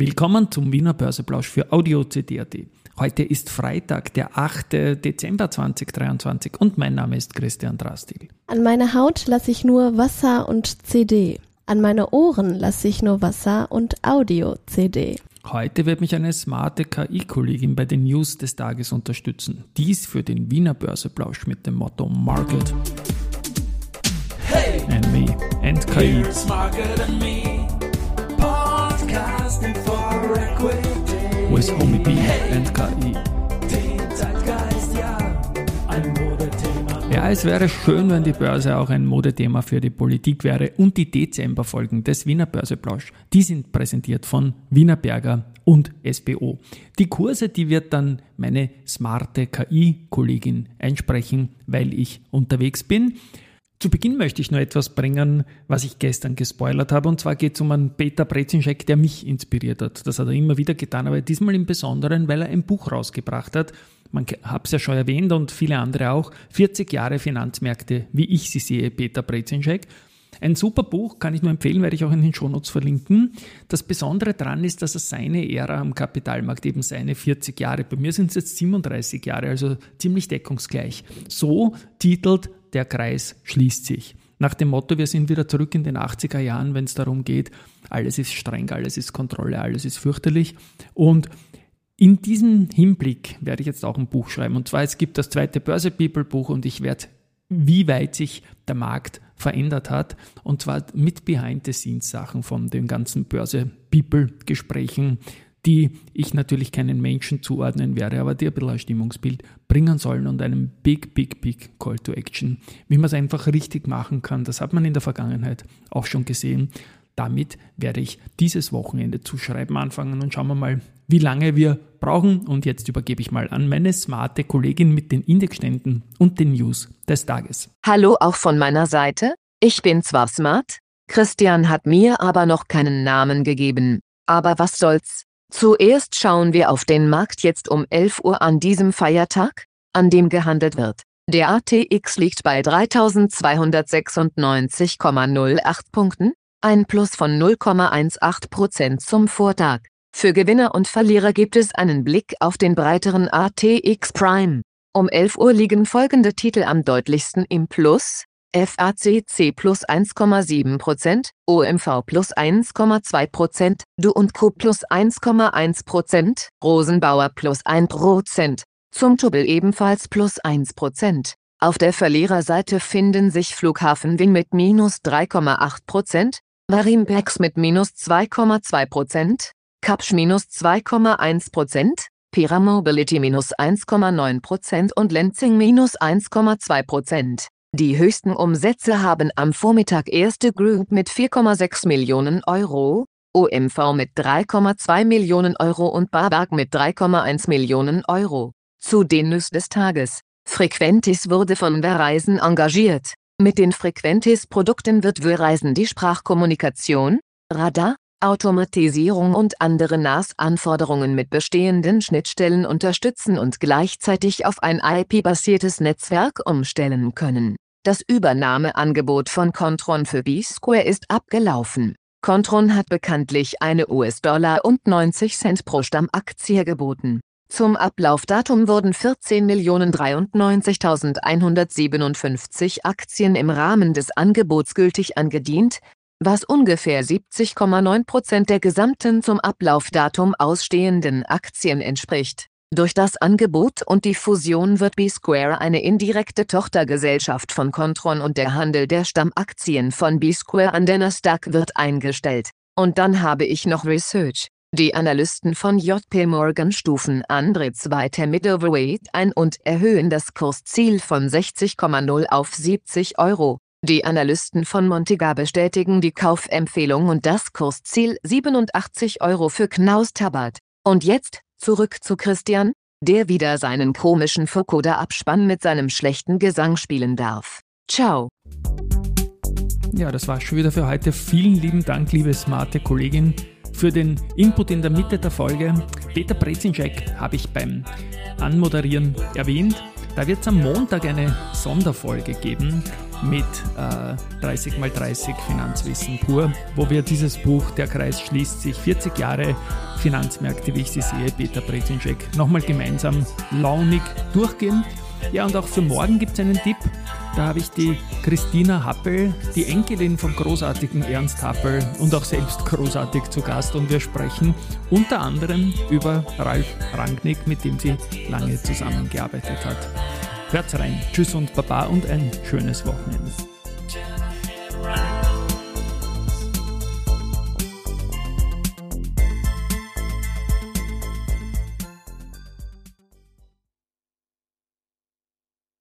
Willkommen zum Wiener Börseplausch für Audio CD.at. Heute ist Freitag, der 8. Dezember 2023 und mein Name ist Christian Drastil. An meine Haut lasse ich nur Wasser und CD. An meine Ohren lasse ich nur Wasser und Audio-CD. Heute wird mich eine smarte KI-Kollegin bei den News des Tages unterstützen. Dies für den Wiener Börseplausch mit dem Motto Market hey, and Me and KI. Ist Homie B and KI? Ja, es wäre schön, wenn die Börse auch ein Modethema für die Politik wäre und die Dezemberfolgen des Wiener Börseplausch. Die sind präsentiert von Wiener Berger und SBO. Die Kurse, die wird dann meine smarte KI-Kollegin einsprechen, weil ich unterwegs bin. Zu Beginn möchte ich nur etwas bringen, was ich gestern gespoilert habe. Und zwar geht es um einen Peter Brezinschek, der mich inspiriert hat. Das hat er immer wieder getan, aber diesmal im Besonderen, weil er ein Buch rausgebracht hat. Man hat es ja schon erwähnt und viele andere auch. 40 Jahre Finanzmärkte, wie ich sie sehe, Peter Brezinschek. Ein super Buch, kann ich nur empfehlen, werde ich auch in den Shownotes verlinken. Das Besondere daran ist, dass er seine Ära am Kapitalmarkt, eben seine 40 Jahre, bei mir sind es jetzt 37 Jahre, also ziemlich deckungsgleich, so titelt der Kreis schließt sich. Nach dem Motto, wir sind wieder zurück in den 80er Jahren, wenn es darum geht, alles ist streng, alles ist Kontrolle, alles ist fürchterlich. Und in diesem Hinblick werde ich jetzt auch ein Buch schreiben. Und zwar, es gibt das zweite Börse People Buch und ich werde, wie weit sich der Markt verändert hat. Und zwar mit Behind-the-Scenes-Sachen von den ganzen Börse People Gesprächen, die ich natürlich keinen Menschen zuordnen werde, aber die ein bisschen ein Stimmungsbild bringen sollen und einen Big, Big, Big Call to Action. Wie man es einfach richtig machen kann, das hat man in der Vergangenheit auch schon gesehen. Damit werde ich dieses Wochenende zu schreiben anfangen und schauen wir mal, wie lange wir brauchen. Und jetzt übergebe ich mal an meine smarte Kollegin mit den Indexständen und den News des Tages. Hallo auch von meiner Seite. Ich bin zwar smart, Christian hat mir aber noch keinen Namen gegeben. Aber was soll's? Zuerst schauen wir auf den Markt jetzt um 11 Uhr an diesem Feiertag, an dem gehandelt wird. Der ATX liegt bei 3296,08 Punkten, ein Plus von 0,18% zum Vortag. Für Gewinner und Verlierer gibt es einen Blick auf den breiteren ATX Prime. Um 11 Uhr liegen folgende Titel am deutlichsten im Plus, FACC plus 1,7%, OMV plus 1,2%, Du und Co plus 1,1%, Rosenbauer plus 1%, zum Tubel ebenfalls plus 1%. Auf der Verliererseite finden sich Flughafen Wien mit minus 3,8%, Warimpex mit minus 2,2%, Kapsch minus 2,1%, Pira Mobility minus 1,9% und Lenzing minus 1,2%. Die höchsten Umsätze haben am Vormittag Erste Group mit 4,6 Millionen Euro, OMV mit 3,2 Millionen Euro und Barberg mit 3,1 Millionen Euro. Zu den News des Tages. Frequentis wurde von Verizon engagiert. Mit den Frequentis-Produkten wird Verizon die Sprachkommunikation, Radar, Automatisierung und andere NAS-Anforderungen mit bestehenden Schnittstellen unterstützen und gleichzeitig auf ein IP-basiertes Netzwerk umstellen können. Das Übernahmeangebot von Contron für B-Square ist abgelaufen. Contron hat bekanntlich eine US-Dollar und 90 Cent pro Stammaktie geboten. Zum Ablaufdatum wurden 14.093.157 Aktien im Rahmen des Angebots gültig angedient, was ungefähr 70,9 Prozent der gesamten zum Ablaufdatum ausstehenden Aktien entspricht. Durch das Angebot und die Fusion wird B-Square eine indirekte Tochtergesellschaft von Contron und der Handel der Stammaktien von B-Square an der Nasdaq wird eingestellt. Und dann habe ich noch Research. Die Analysten von JP Morgan stufen Andritz weiter mit Overweight ein und erhöhen das Kursziel von 60,0 auf 70 Euro. Die Analysten von Montega bestätigen die Kaufempfehlung und das Kursziel 87 Euro für Knaus Tabat. Und jetzt, zurück zu Christian, der wieder seinen komischen Fokoda-Abspann mit seinem schlechten Gesang spielen darf. Ciao. Ja, das war's schon wieder für heute. Vielen lieben Dank, liebe smarte Kollegin, für den Input in der Mitte der Folge. Peter Brezinschek habe ich beim Anmoderieren erwähnt. Da wird es am Montag eine Sonderfolge geben mit äh, 30 x 30 Finanzwissen pur, wo wir dieses Buch Der Kreis schließt sich 40 Jahre Finanzmärkte, wie ich sie sehe, Peter Brezinschek, nochmal gemeinsam launig durchgehen. Ja, und auch für morgen gibt es einen Tipp. Da habe ich die Christina Happel, die Enkelin vom großartigen Ernst Happel und auch selbst großartig zu Gast und wir sprechen unter anderem über Ralf Rangnick, mit dem sie lange zusammengearbeitet hat. Hört's rein. Tschüss und Baba und ein schönes Wochenende.